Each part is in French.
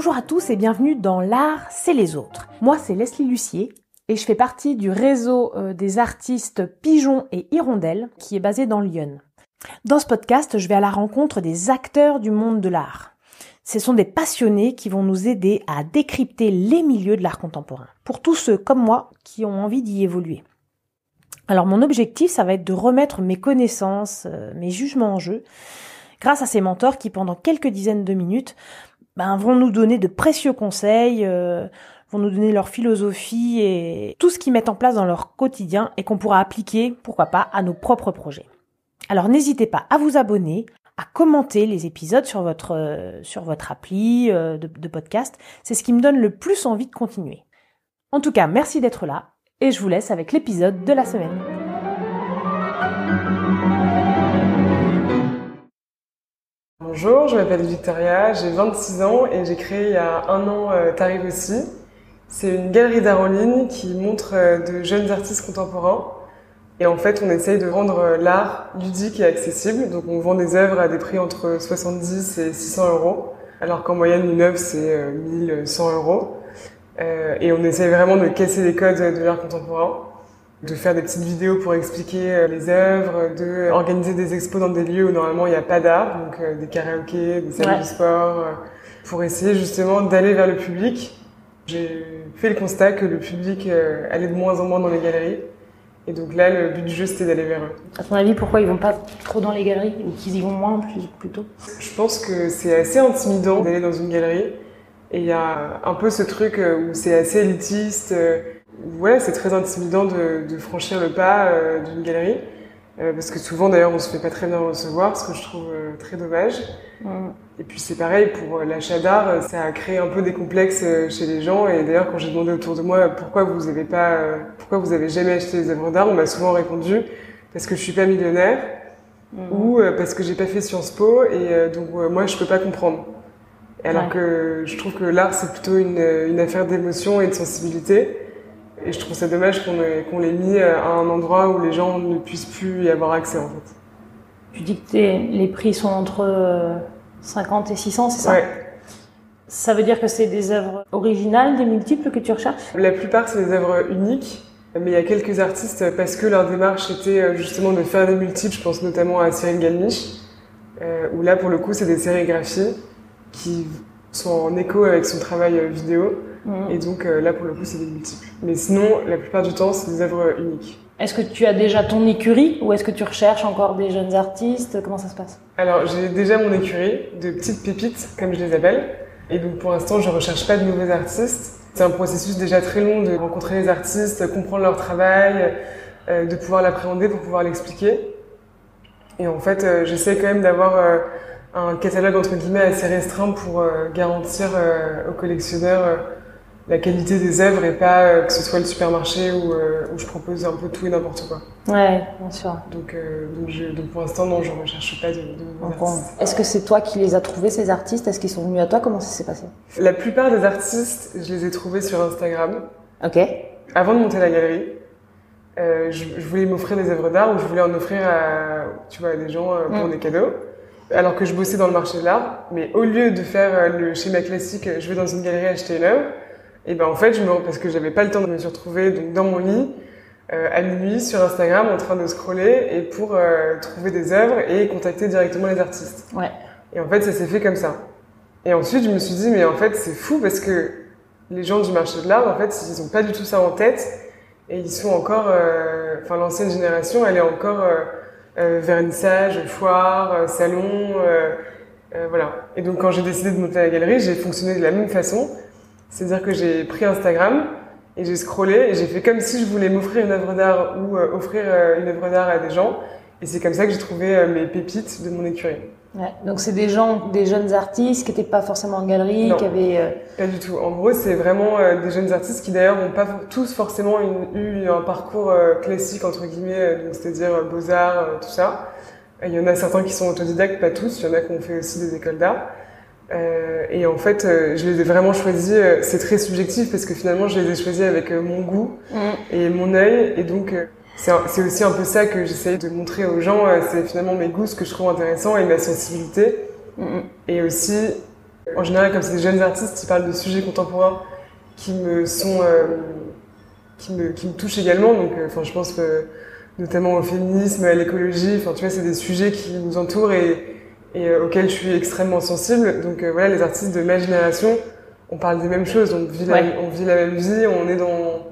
Bonjour à tous et bienvenue dans L'art, c'est les autres. Moi, c'est Leslie Lucier et je fais partie du réseau euh, des artistes Pigeons et Hirondelles qui est basé dans Lyon. Dans ce podcast, je vais à la rencontre des acteurs du monde de l'art. Ce sont des passionnés qui vont nous aider à décrypter les milieux de l'art contemporain, pour tous ceux comme moi qui ont envie d'y évoluer. Alors mon objectif, ça va être de remettre mes connaissances, euh, mes jugements en jeu, grâce à ces mentors qui, pendant quelques dizaines de minutes, ben, vont nous donner de précieux conseils, euh, vont nous donner leur philosophie et tout ce qu'ils mettent en place dans leur quotidien et qu'on pourra appliquer, pourquoi pas, à nos propres projets. Alors n'hésitez pas à vous abonner, à commenter les épisodes sur votre euh, sur votre appli euh, de, de podcast. C'est ce qui me donne le plus envie de continuer. En tout cas, merci d'être là et je vous laisse avec l'épisode de la semaine. Bonjour, je m'appelle Victoria, j'ai 26 ans et j'ai créé il y a un an euh, aussi. C'est une galerie d'art en ligne qui montre euh, de jeunes artistes contemporains. Et en fait, on essaye de rendre euh, l'art ludique et accessible. Donc on vend des œuvres à des prix entre 70 et 600 euros, alors qu'en moyenne une œuvre c'est 1100 euros. Et on essaye vraiment de casser les codes de l'art contemporain de faire des petites vidéos pour expliquer euh, les œuvres, de organiser des expos dans des lieux où normalement il n'y a pas d'art, donc euh, des karaokés, des salles de sport, euh, pour essayer justement d'aller vers le public. J'ai fait le constat que le public allait de moins en moins dans les galeries. Et donc là, le but du jeu, c'était d'aller vers eux. À ton avis, pourquoi ils vont pas trop dans les galeries ou qu'ils y vont moins plutôt? Je pense que c'est assez intimidant d'aller dans une galerie. Et il y a un peu ce truc où c'est assez élitiste ouais, c'est très intimidant de, de, franchir le pas euh, d'une galerie. Euh, parce que souvent, d'ailleurs, on se fait pas très bien recevoir, ce que je trouve euh, très dommage. Mm. Et puis c'est pareil pour l'achat d'art, ça a créé un peu des complexes chez les gens. Et d'ailleurs, quand j'ai demandé autour de moi pourquoi vous avez pas, pourquoi vous avez jamais acheté des œuvres d'art, on m'a souvent répondu parce que je suis pas millionnaire mm. ou parce que j'ai pas fait Sciences Po et donc moi je peux pas comprendre. Alors que je trouve que l'art c'est plutôt une, une affaire d'émotion et de sensibilité. Et je trouve ça dommage qu'on l'ait mis à un endroit où les gens ne puissent plus y avoir accès en fait. Tu dis que les prix sont entre 50 euh, et 600, c'est ça? Ouais. Ça veut dire que c'est des œuvres originales, des multiples que tu recherches? La plupart, c'est des œuvres uniques. Mais il y a quelques artistes, parce que leur démarche était euh, justement de faire des multiples, je pense notamment à Cyril Galmiche, euh, où là, pour le coup, c'est des sérigraphies qui sont en écho avec son travail vidéo. Et donc euh, là, pour le coup, c'est des multiples. Mais sinon, la plupart du temps, c'est des œuvres uniques. Est-ce que tu as déjà ton écurie ou est-ce que tu recherches encore des jeunes artistes? Comment ça se passe? Alors, j'ai déjà mon écurie de petites pépites, comme je les appelle. Et donc, pour l'instant, je recherche pas de nouveaux artistes. C'est un processus déjà très long de rencontrer les artistes, comprendre leur travail, euh, de pouvoir l'appréhender pour pouvoir l'expliquer. Et en fait, euh, j'essaie quand même d'avoir un catalogue entre guillemets assez restreint pour garantir aux collectionneurs la qualité des œuvres et pas euh, que ce soit le supermarché où, euh, où, je propose un peu tout et n'importe quoi. Ouais, bien sûr. Donc, euh, donc, je, donc, pour l'instant, non, je ne recherche pas de, de Est-ce que c'est toi qui les as trouvés, ces artistes? Est-ce qu'ils sont venus à toi? Comment ça s'est passé? La plupart des artistes, je les ai trouvés sur Instagram. Ok. Avant de monter la galerie. Je, je, voulais m'offrir des œuvres d'art ou je voulais en offrir à, tu vois, à des gens pour mm. des cadeaux alors que je bossais dans le marché de l'art. Mais au lieu de faire le schéma classique, je vais dans une galerie acheter une œuvre, et ben en fait, je me parce que j'avais pas le temps de me retrouver donc dans mon lit euh, à minuit sur Instagram en train de scroller et pour euh, trouver des œuvres et contacter directement les artistes. Ouais. Et en fait, ça s'est fait comme ça. Et ensuite, je me suis dit mais en fait, c'est fou parce que les gens du marché de l'art, en fait, ils ont pas du tout ça en tête et ils sont encore, euh, enfin l'ancienne génération, elle est encore vernissage, foire, salon, voilà. Et donc quand j'ai décidé de monter la galerie, j'ai fonctionné de la même façon. C'est-à-dire que j'ai pris Instagram et j'ai scrollé et j'ai fait comme si je voulais m'offrir une œuvre d'art ou euh, offrir euh, une œuvre d'art à des gens. Et c'est comme ça que j'ai trouvé euh, mes pépites de mon écurie. Ouais, donc c'est des gens, des jeunes artistes qui n'étaient pas forcément en galerie, qui avaient... Pas du tout. En gros, c'est vraiment des jeunes artistes qui d'ailleurs n'ont pas tous forcément eu un parcours classique, entre guillemets, c'est-à-dire beaux-arts, tout ça. Il y en a certains qui sont autodidactes, pas tous. Il y en a qui ont fait aussi des écoles d'art. Euh, et en fait, euh, je les ai vraiment choisis. Euh, c'est très subjectif parce que finalement, je les ai choisis avec mon goût mm. et mon œil. Et donc, c'est aussi un peu ça que j'essaye de montrer aux gens. c'est finalement mes goûts, ce que je trouve intéressant et ma sensibilité. Mm. Et aussi En général, comme c'est des jeunes artistes, ils parlent de sujets contemporains qui me sont, qui me, qui me touchent également. Donc, enfin, je pense notamment au féminisme, à l'écologie. Enfin, tu vois, c'est des sujets qui nous entourent et, et euh, auxquels je suis extrêmement sensible. Donc voilà, les artistes de ma génération, on parle des mêmes choses. On vit, la, on vit la même vie. On est dans,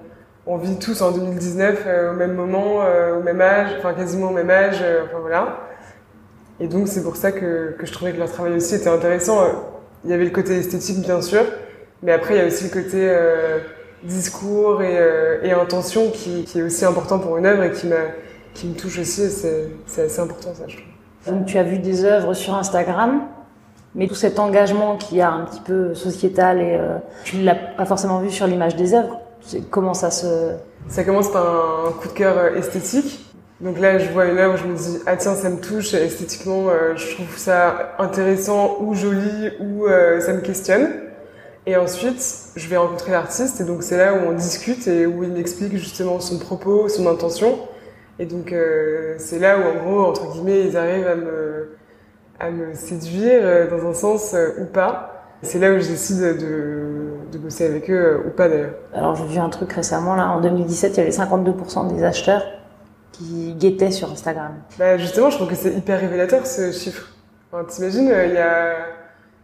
on vit tous en 2019 au même moment, au même âge, enfin quasiment au même âge. enfin voilà. Et donc c'est pour ça que, que je trouvais que leur travail aussi était intéressant. Il y avait le côté esthétique bien sûr, mais après il y a aussi le côté euh, discours et, euh, et intention qui, qui, est aussi important pour une œuvre et qui, qui me touche aussi. C'est assez important ça, je trouve. Donc tu as vu des œuvres sur Instagram, mais tout cet engagement qui a un petit peu sociétal et euh, tu l'as pas forcément vu sur l'image des œuvres. Comment ça se... Ça commence par un coup de cœur euh, esthétique donc là, je vois une œuvre, je me dis ah tiens, ça me touche esthétiquement, euh, je trouve ça intéressant ou joli ou ça me questionne. Et ensuite, je vais rencontrer l'artiste et donc c'est là où on discute et où il m'explique justement son propos, son intention. Et donc euh, c'est là où en gros entre guillemets ils arrivent à me à me séduire dans un sens ou pas. C'est là où je décide de, de bosser avec eux ou pas d'ailleurs. Alors j'ai vu un truc récemment là, en 2017 il y avait 52% des acheteurs qui guettaient sur Instagram bah Justement, je trouve que c'est hyper révélateur ce chiffre. Enfin, T'imagines, euh, il y a,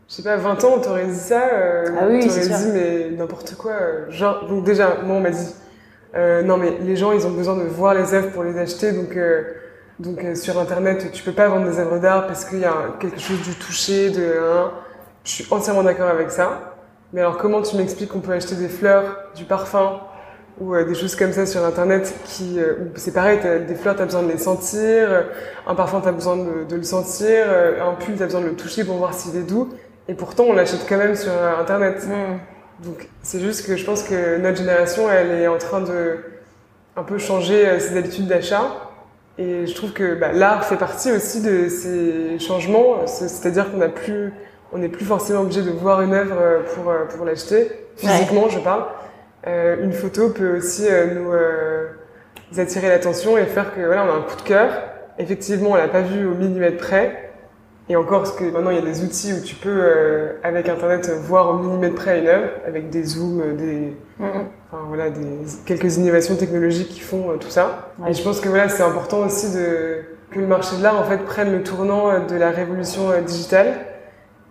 je sais pas, 20 ans, on t'aurait dit ça, euh, ah oui, t'aurais dit mais n'importe quoi. Euh, genre, donc déjà, moi on m'a dit, euh, non mais les gens ils ont besoin de voir les œuvres pour les acheter, donc euh, donc sur internet tu peux pas vendre des œuvres d'art parce qu'il y a quelque chose du toucher, de, hein. je suis entièrement d'accord avec ça. Mais alors comment tu m'expliques qu'on peut acheter des fleurs, du parfum, ou euh, des choses comme ça sur internet qui euh, c'est pareil des fleurs t'as besoin de les sentir euh, un parfum t'as besoin de, le sentir un pull t'as besoin de le toucher pour voir s'il est doux et pourtant on l'achète quand même sur internet mm. Donc c'est juste que je pense que notre génération elle est en train de un peu changer ses habitudes d'achat. Et je trouve que bah, l'art fait partie aussi de ces changements. C'est-à-dire qu'on a plus on n'est plus forcément obligé de voir une œuvre pour pour l'acheter. Physiquement je parle. Euh, une photo peut aussi euh, nous, euh, attirer l'attention et faire que voilà, on a un coup de cœur. Effectivement, on l'a pas vu au millimètre près. Et encore, parce que maintenant il y a des outils où tu peux, avec Internet, voir au millimètre près une œuvre, avec des zooms, des, enfin, voilà, des quelques innovations technologiques qui font tout ça. Et je pense que voilà, c'est important aussi de que le marché de l'art en fait prenne le tournant de la révolution digitale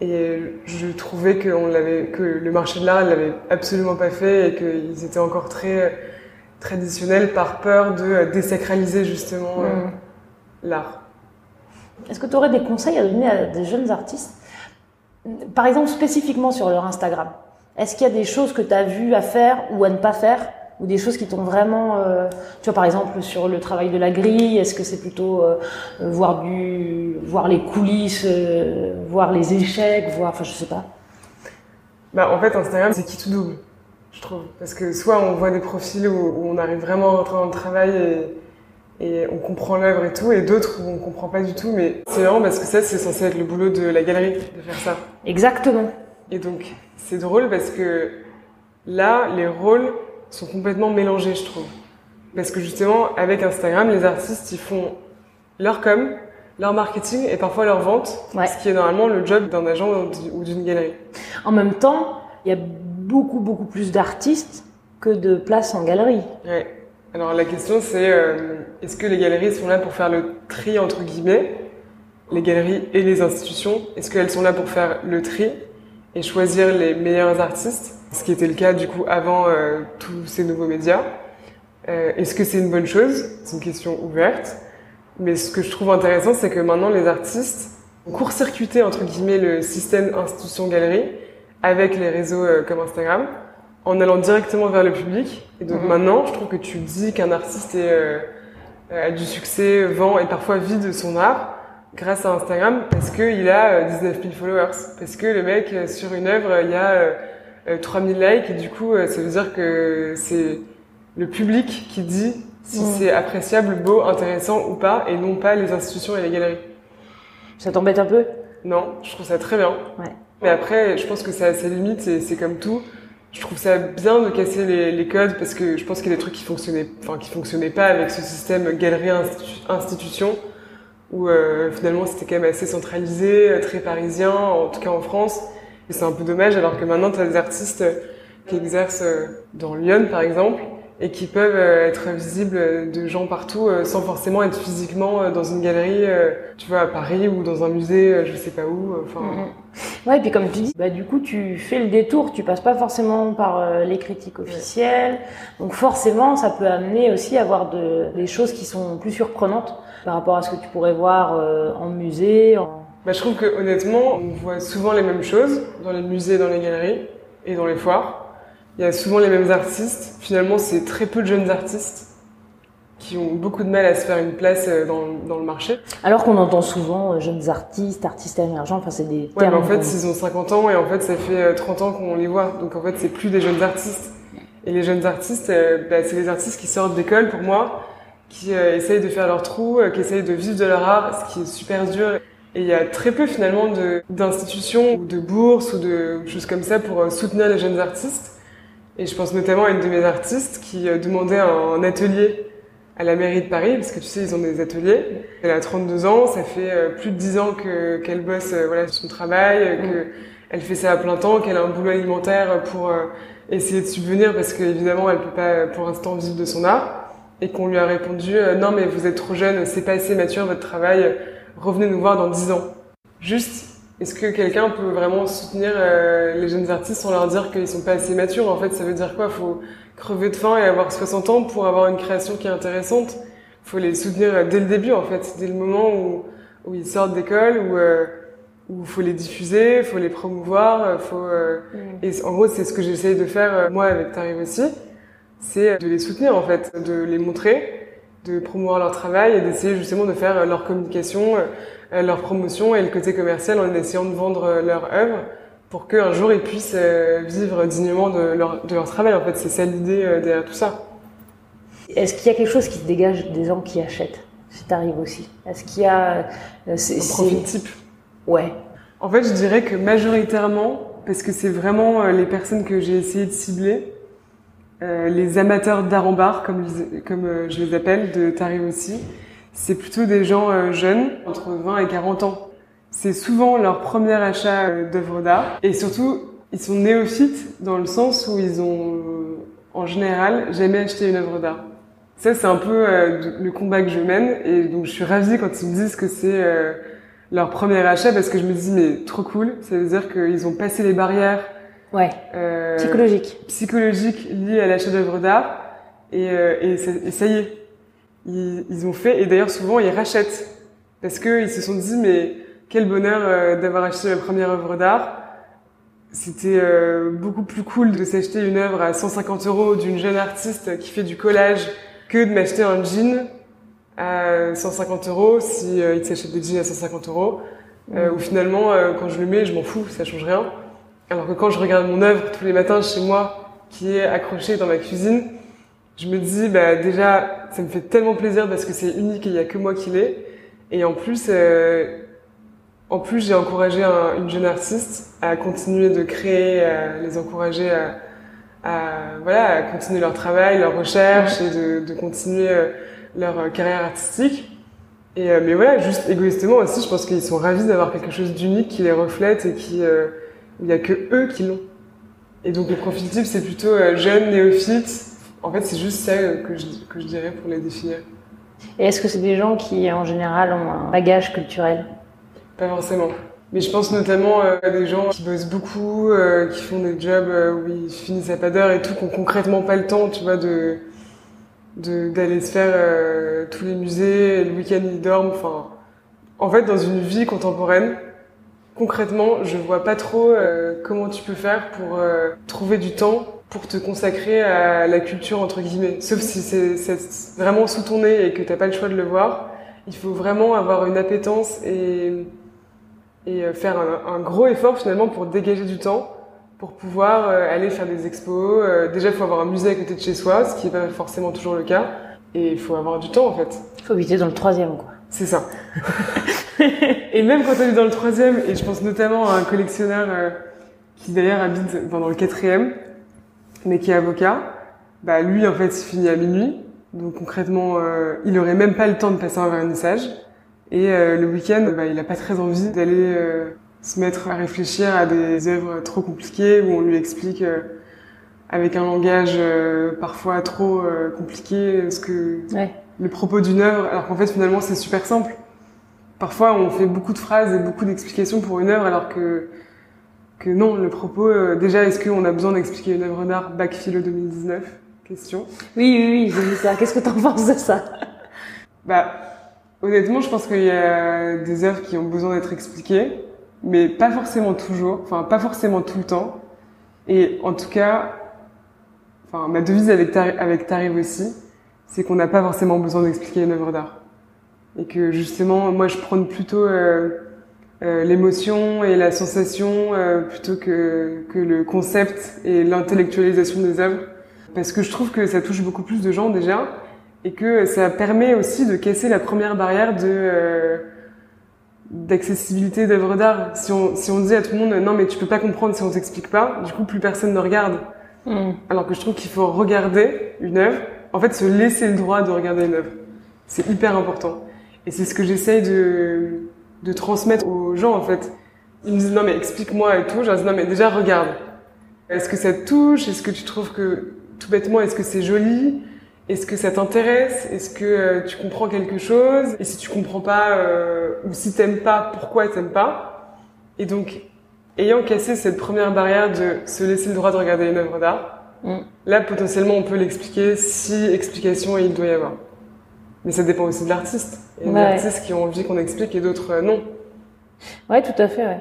et je trouvais que, on l'avait, que le marché de l'art ne l'avait absolument pas fait et qu'ils étaient encore très traditionnels par peur de désacraliser justement euh, mm. l'art. Est-ce que tu aurais des conseils à donner à des jeunes artistes Par exemple, spécifiquement sur leur Instagram? Est-ce qu'il y a des choses que tu as vues à faire ou à ne pas faire ou des choses qui t'ont vraiment euh, tu vois par exemple sur le travail de la grille est-ce que c'est plutôt euh, voir du voir les coulisses euh, voir les échecs voir enfin je sais pas bah en fait Instagram c'est qui tout double je trouve parce que soit on voit des profils où, on arrive vraiment à rentrer dans le travail et, et on comprend l'œuvre et tout et d'autres où on comprend pas du tout mais c'est vraiment parce que ça c'est censé être le boulot de la galerie de faire ça exactement et donc c'est drôle parce que là les rôles sont complètement mélangés, je trouve. Parce que justement, avec Instagram, les artistes, ils font leur com, leur marketing et parfois leur vente, ce qui est normalement le job d'un agent ou d'une galerie. En même temps, il y a beaucoup, beaucoup plus d'artistes que de places en galerie. Ouais. Alors la question c'est, euh, est-ce que les galeries sont là pour faire le tri entre guillemets? Les galeries et les institutions, est-ce qu'elles sont là pour faire le tri et choisir les meilleurs artistes? Ce qui était le cas du coup avant euh, tous ces nouveaux médias. Euh, Est-ce que c'est une bonne chose? C'est une question ouverte. Mais ce que je trouve intéressant, c'est que maintenant les artistes ont court-circuité entre guillemets le système institution-galerie avec les réseaux euh, comme Instagram en allant directement vers le public. Et donc mhm. maintenant, je trouve que tu dis qu'un artiste est, euh, a du succès, vend et parfois vit de son art grâce à Instagram parce qu'il a 19 000 followers. Parce que le mec, sur une œuvre, il y a 3000 euh, likes et du coup euh, ça veut dire que c'est le public qui dit si mm. c'est appréciable, beau, intéressant ou pas et non pas les institutions et les galeries. Ça t'embête un peu? Non, je trouve ça très bien. Ouais. Mais après, je pense que ça a ses limites et c'est comme tout. Je trouve ça bien de casser les, codes parce que je pense qu'il y a des trucs qui fonctionnaient, enfin qui fonctionnaient pas avec ce système galerie institution où euh, finalement c'était quand même assez centralisé, très parisien, en tout cas en France. Et c'est un peu dommage alors que maintenant tu des artistes qui exercent dans Lyon par exemple et qui peuvent euh, être visibles de gens partout euh, sans forcément être physiquement euh, dans une galerie, tu vois, à Paris ou dans un musée, je sais pas où. Enfin. Mm-hmm. Ouais, et puis comme tu dis, bah du coup tu fais le détour, tu passes pas forcément par les critiques officielles, donc forcément ça peut amener aussi à avoir de, des choses qui sont plus surprenantes par rapport à ce que tu pourrais voir en musée. En... Bah, je trouve que honnêtement, on voit souvent les mêmes choses dans les musées, dans les galeries et dans les foires. Il y a souvent les mêmes artistes. Finalement, c'est très peu de jeunes artistes qui ont beaucoup de mal à se faire une place euh, dans, dans le marché. Alors qu'on entend souvent euh, jeunes artistes, artistes émergents, enfin c'est des termes... Ouais, mais en fait, ils ont 50 ans et en fait, ça fait 30 euh, ans qu'on les voit. Donc en fait, c'est plus des jeunes artistes. Et les jeunes artistes, bah, c'est les artistes qui sortent d'école pour moi, qui essayent de faire leur trou, qui essayent de vivre de leur art, ce qui est super dur. Et il y a très peu finalement d'institutions ou de bourses ou de choses comme ça pour soutenir les jeunes artistes. Et je pense notamment à une de mes artistes qui euh, demandait un atelier à la mairie de Paris, parce que tu sais, ils ont des ateliers. Elle a 32 ans, ça fait euh, plus de 10 ans que qu'elle bosse euh, voilà son travail, que elle fait ça à plein temps, qu'elle a un boulot alimentaire pour essayer de subvenir, parce qu'évidemment, elle peut pas pour l'instant vivre de son art, et qu'on lui a répondu non mais vous êtes trop jeune, c'est pas assez mature votre travail, revenez nous voir dans 10 ans. Juste est-ce que quelqu'un peut vraiment soutenir euh, les jeunes artistes sans leur dire qu'ils sont pas assez matures? En fait, ça veut dire quoi? Faut crever de faim et avoir 60 ans pour avoir une création qui est intéressante. Faut les soutenir euh, dès le début, en fait, dès le moment où, où ils sortent d'école, où euh, où faut les diffuser, faut les promouvoir, euh, faut mm. et en gros c'est ce que j'essaye de faire moi avec Tarif aussi, c'est de les soutenir en fait, de les montrer de promouvoir leur travail et d'essayer justement de faire leur communication, leur promotion et le côté commercial en essayant de vendre leur œuvre pour qu'un jour ils puissent euh, vivre dignement de leur, de leur travail. En fait, c'est ça l'idée euh, derrière tout ça. Est-ce qu'il y a quelque chose qui se dégage des gens qui achètent? Si t'arrives aussi. Est-ce qu'il y a... C'est, un profil type Ouais. En fait, je dirais que majoritairement, parce que c'est vraiment les personnes que j'ai essayé de cibler, euh, les amateurs d'art en bar, comme, comme euh, je les appelle, de Tarif aussi, c'est plutôt des gens euh, jeunes, entre 20 et 40 ans. C'est souvent leur premier achat d'œuvres d'art. Et surtout, ils sont néophytes dans le sens où ils ont, en général, jamais acheté une œuvre d'art. Ça, c'est un peu le combat que je mène. Et donc, je suis ravie quand ils me disent que c'est leur premier achat parce que je me dis, mais trop cool. Ça veut dire qu'ils ont passé les barrières Ouais. Euh, psychologique. Psychologique lié à l'achat d'œuvres d'art. Et, euh, et, ça y est, ils, ils ont fait. Et d'ailleurs, souvent, ils rachètent parce qu'ils se sont dit, mais quel bonheur euh, d'avoir acheté ma première œuvre d'art. C'était euh, beaucoup plus cool de s'acheter une œuvre à 150 euros d'une jeune artiste qui fait du collage que de m'acheter un jean à 150 euros si il s'achète des jeans à 150 euros. Euh, mmh. Ou finalement, quand je le mets, je m'en fous, ça change rien. Alors que quand je regarde mon œuvre tous les matins chez moi, qui est accrochée dans ma cuisine, je me dis, bah, déjà, ça me fait tellement plaisir parce que c'est unique et il y a que moi qui l'ai. Et en plus, euh, en plus, j'ai encouragé une jeune artiste à continuer de créer, à les encourager à, voilà, à continuer leur travail, leur recherche et de, continuer euh, leur carrière artistique. Et euh, mais voilà, juste égoïstement aussi, je pense qu'ils sont ravis d'avoir quelque chose d'unique qui les reflète et qui euh, il n'y a que eux qui l'ont. Et donc le profil type, c'est plutôt euh, jeune, néophyte. En fait, c'est juste ça que je, que je dirais pour les définir. Et est-ce que c'est des gens qui, en général, ont un bagage culturel? Pas forcément. Mais je pense notamment euh, à des gens qui bossent beaucoup, euh, qui font des jobs où ils finissent à pas d'heure et tout, qui ont concrètement pas le temps, tu vois, de d'aller se faire tous les musées, le week-end ils dorment. Enfin, en fait, dans une vie contemporaine, Concrètement, je vois pas trop euh, comment tu peux faire pour euh, trouver du temps pour te consacrer à la culture entre guillemets. Sauf si c'est vraiment sous ton nez et que t'as pas le choix de le voir. Il faut vraiment avoir une appétence et, et euh, faire un, un, gros effort finalement pour dégager du temps pour pouvoir aller faire des expos. déjà, il faut avoir un musée à côté de chez soi, ce qui n'est pas forcément toujours le cas. Et il faut avoir du temps en fait. Il faut habiter dans le troisième quoi. C'est ça. et même quand on est dans le troisième, et je pense notamment à un collectionneur euh, qui d'ailleurs habite dans le quatrième, mais qui est avocat, bah lui en fait il finit à minuit, donc concrètement euh, il aurait même pas le temps de passer un vernissage. Et euh, le week-end, bah, il a pas très envie d'aller se mettre à réfléchir à des œuvres trop compliquées où on lui explique euh, avec un langage euh, parfois trop euh, compliqué ce que Ouais. le propos d'une œuvre, alors qu'en fait finalement c'est super simple. Parfois on fait beaucoup de phrases et beaucoup d'explications pour une œuvre alors que que non, le propos, euh, déjà est-ce qu'on a besoin d'expliquer une œuvre d'art bac philo 2019 Question. Oui, oui, oui, j'ai vu ça. Qu'est-ce que t'en penses de ça? Bah, honnêtement, je pense qu'il y a des œuvres qui ont besoin d'être expliquées, mais pas forcément toujours, enfin pas forcément tout le temps. Et en tout cas, enfin ma devise avec Tar- avec Tarif aussi, c'est qu'on n'a pas forcément besoin d'expliquer une œuvre d'art. Et que justement, moi je prône plutôt euh, euh, l'émotion et la sensation euh, plutôt que, que le concept et l'intellectualisation des œuvres. Parce que je trouve que ça touche beaucoup plus de gens déjà et que ça permet aussi de casser la première barrière de euh, d'accessibilité d'œuvres d'art. Si on, si on dit à tout le monde non mais tu peux pas comprendre si on t'explique pas, du coup plus personne ne regarde. Hmm. Alors que je trouve qu'il faut regarder une œuvre, en fait se laisser le droit de regarder une œuvre. C'est hyper important. Et c'est ce que j'essaye de, de transmettre aux gens en fait. Ils me disent non mais explique-moi et tout, je leur dis non mais déjà regarde. Est-ce que ça te touche? Est-ce que tu trouves que tout bêtement est-ce que c'est joli? Est-ce que ça t'intéresse? Est-ce que euh, tu comprends quelque chose? Et si tu comprends pas euh, ou si t'aimes pas, pourquoi t'aimes pas? Et donc ayant cassé cette première barrière de se laisser le droit de regarder une œuvre d'art, Mm. là potentiellement on peut l'expliquer si explication il doit y avoir. Mais ça dépend aussi de l'artiste. Il y a des Ouais. artistes qui ont envie qu'on explique et d'autres euh, non. Ouais, tout à fait, ouais.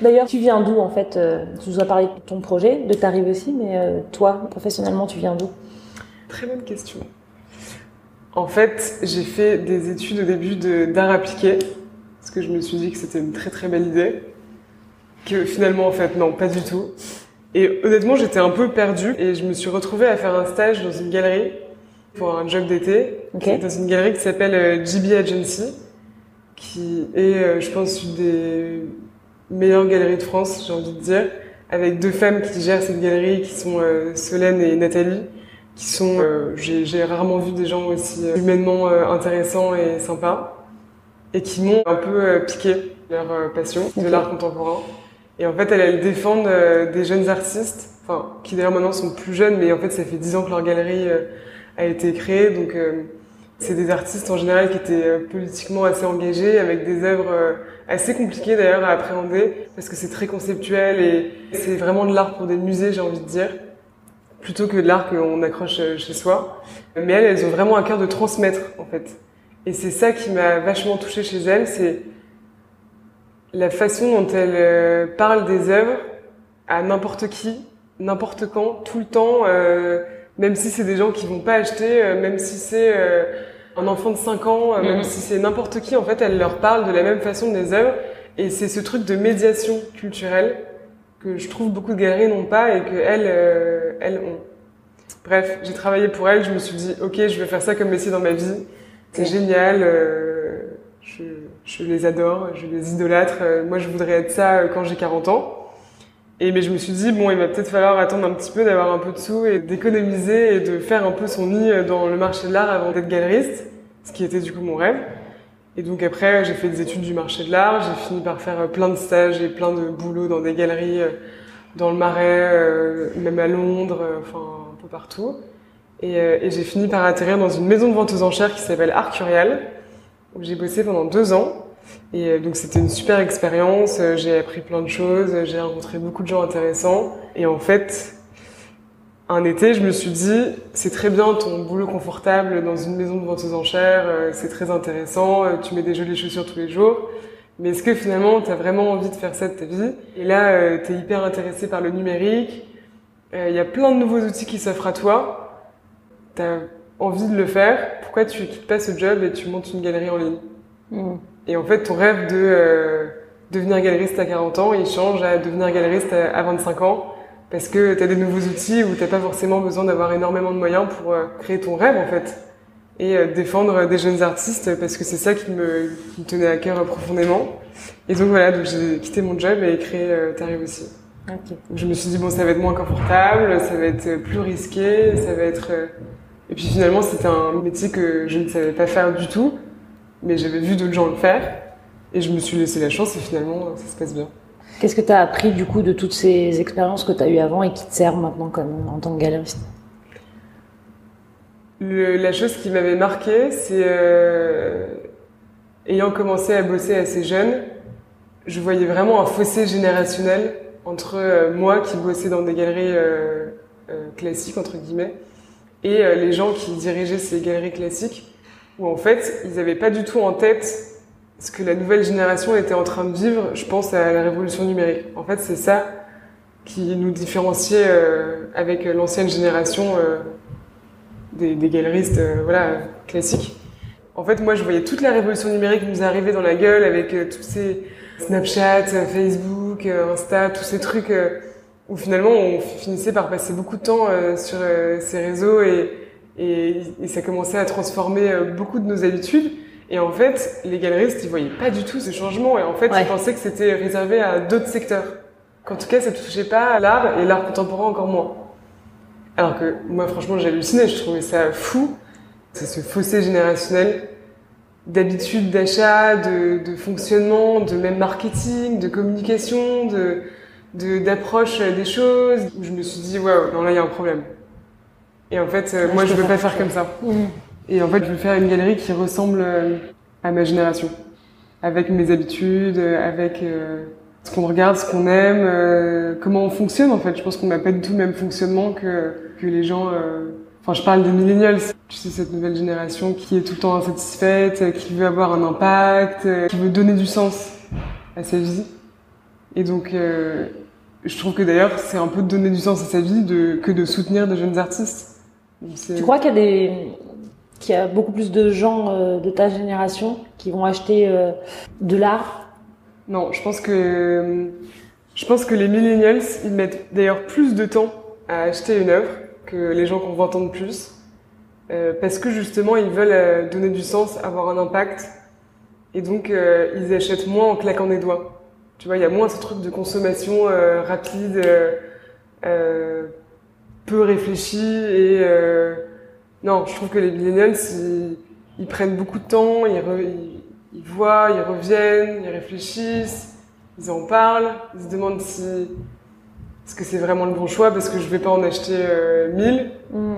D'ailleurs, tu viens d'où en fait euh, Tu nous as parlé de ton projet, de ta rive aussi, mais euh, toi, professionnellement, tu viens d'où? Très bonne question. En fait, j'ai fait des études au début d'art appliqué, parce que je me suis dit que c'était une très très belle idée. Que finalement, en fait, non, pas du tout. Et honnêtement, j'étais un peu perdue et je me suis retrouvée à faire un stage dans une galerie pour un job d'été, dans une galerie qui s'appelle euh, GB Agency, qui est, euh, je pense, une des meilleures galeries de France, j'ai envie de dire, avec deux femmes qui gèrent cette galerie, qui sont euh, Solène et Nathalie, qui sont, euh, j'ai rarement vu des gens aussi euh, humainement euh, intéressants et sympas, et qui m'ont un peu euh, piqué leur euh, passion de l'art contemporain. Et en fait, elles, elles défendent euh, des jeunes artistes, enfin, qui d'ailleurs maintenant sont plus jeunes, mais en fait, ça fait dix ans que leur galerie euh, a été créée, donc euh, c'est des artistes en général qui étaient euh, politiquement assez engagés, avec des œuvres euh, assez compliquées d'ailleurs à appréhender, parce que c'est très conceptuel et c'est vraiment de l'art pour des musées, j'ai envie de dire, plutôt que de l'art qu'on accroche chez soi. Mais elles, elles ont vraiment un cœur de transmettre, en fait. Et c'est ça qui m'a vachement touchée chez elles, c'est la façon dont elles parlent des œuvres à n'importe qui, n'importe quand, tout le temps, même si c'est des gens qui vont pas acheter, euh, même si c'est euh, un enfant de 5 ans, euh, même Mhm. si c'est n'importe qui, en fait, elles leur parlent de la même façon des œuvres. Et c'est ce truc de médiation culturelle que je trouve beaucoup de galeries n'ont pas et que elles, euh, elles ont. Bref, j'ai travaillé pour elles, je me suis dit, ok, je vais faire ça comme métier dans ma vie. C'est génial, euh, je, je les adore, je les idolâtre. Moi, je voudrais être ça quand j'ai 40 ans. Et mais je me suis dit, bon, il va peut-être falloir attendre un petit peu d'avoir un peu de sous et d'économiser et de faire un peu son nid dans le marché de l'art avant d'être galeriste, ce qui était du coup mon rêve. Et donc après, j'ai fait des études du marché de l'art, j'ai fini par faire plein de stages et plein de boulots dans des galeries euh, dans le Marais, euh, même à Londres, euh, enfin un peu partout. Et, et j'ai fini par atterrir dans une maison de vente aux enchères qui s'appelle Arcurial, où j'ai bossé pendant deux ans. Et euh, donc c'était une super expérience, euh, j'ai appris plein de choses, euh, j'ai rencontré beaucoup de gens intéressants. Et en fait, un été, je me suis dit, c'est très bien ton boulot confortable dans une maison de vente aux enchères, c'est très intéressant, tu mets des jolies chaussures tous les jours. Mais est-ce que finalement, tu as vraiment envie de faire ça de ta vie? Et là, tu es hyper intéressé par le numérique, il y a plein de nouveaux outils qui s'offrent à toi, tu as envie de le faire, pourquoi tu quittes pas ce job et tu montes une galerie en ligne? Hmm. Et en fait, ton rêve de euh, devenir galeriste à 40 ans, il change à devenir galeriste à, à 25 ans parce que tu as des nouveaux outils où t'as pas forcément besoin d'avoir énormément de moyens pour euh, créer ton rêve en fait et euh, défendre des jeunes artistes parce que c'est ça qui me, qui me tenait à cœur profondément. Et donc voilà, donc j'ai quitté mon job et créé euh, T'arrives aussi. Ok. Donc je me suis dit bon, ça va être moins confortable, ça va être plus risqué, ça va être et puis finalement, c'était un métier que je ne savais pas faire du tout, mais j'avais vu d'autres gens le faire. Et je me suis laissé la chance et finalement, ça se passe bien. Qu'est-ce que tu as appris du coup de toutes ces expériences que tu as eues avant et qui te servent maintenant comme, en tant que galeriste? La chose qui m'avait marqué, c'est euh, ayant commencé à bosser assez jeune, je voyais vraiment un fossé générationnel entre euh, moi qui bossais dans des galeries euh, euh, classiques entre guillemets et les gens qui dirigeaient ces galeries classiques où en fait ils n'avaient pas du tout en tête ce que la nouvelle génération était en train de vivre, je pense à la révolution numérique. En fait, c'est ça qui nous différenciait euh, avec l'ancienne génération euh, des, galeristes euh, voilà, classiques. En fait, moi, je voyais toute la révolution numérique nous arriver dans la gueule avec tous ces Snapchat, Facebook, Insta, tous ces trucs où finalement on finissait par passer beaucoup de temps sur ces réseaux et, et, et, ça commençait à transformer beaucoup de nos habitudes. Et en fait, les galeristes, ils voyaient pas du tout ce changement. Et en fait, ils pensaient que c'était réservé à d'autres secteurs. Qu'en tout cas, ça touchait pas à l'art et l'art contemporain encore moins. Alors que moi, franchement, j'ai halluciné. Je trouvais ça fou. C'est ce fossé générationnel d'habitude d'achat, de, de, fonctionnement, de même marketing, de communication, de d'approche des choses. Où je me suis dit, waouh, non là, il y a un problème. Et en fait, euh, moi, je veux pas faire comme ça. Mmh. Et en fait, je veux faire une galerie qui ressemble euh, à ma génération, avec mes habitudes, euh, avec euh, ce qu'on regarde, ce qu'on aime, comment on fonctionne en fait. Je pense qu'on n'a pas du tout le même fonctionnement que, que les gens. Enfin, je parle des millennials. Tu sais, cette nouvelle génération qui est tout le temps insatisfaite, qui veut avoir un impact, qui veut donner du sens à sa vie. Et donc, je trouve que d'ailleurs, c'est un peu de donner du sens à sa vie de, que de soutenir de jeunes artistes. Tu crois qu'il y a des, qu'il y a beaucoup plus de gens euh, de ta génération qui vont acheter euh, de l'art? Non, je pense que je pense que les millennials, ils mettent d'ailleurs plus de temps à acheter une œuvre que les gens qu'on va entendre plus, euh, parce que justement ils veulent donner du sens, avoir un impact, et donc ils achètent moins en claquant des doigts. Tu vois, il y a moins ce truc de consommation rapide, peu réfléchi et non, je trouve que les millennials, ils, ils prennent beaucoup de temps, ils, ils, voient, ils reviennent, ils réfléchissent, ils en parlent, ils se demandent si est-ce que c'est vraiment le bon choix parce que je vais pas en acheter euh, 1000. Mm.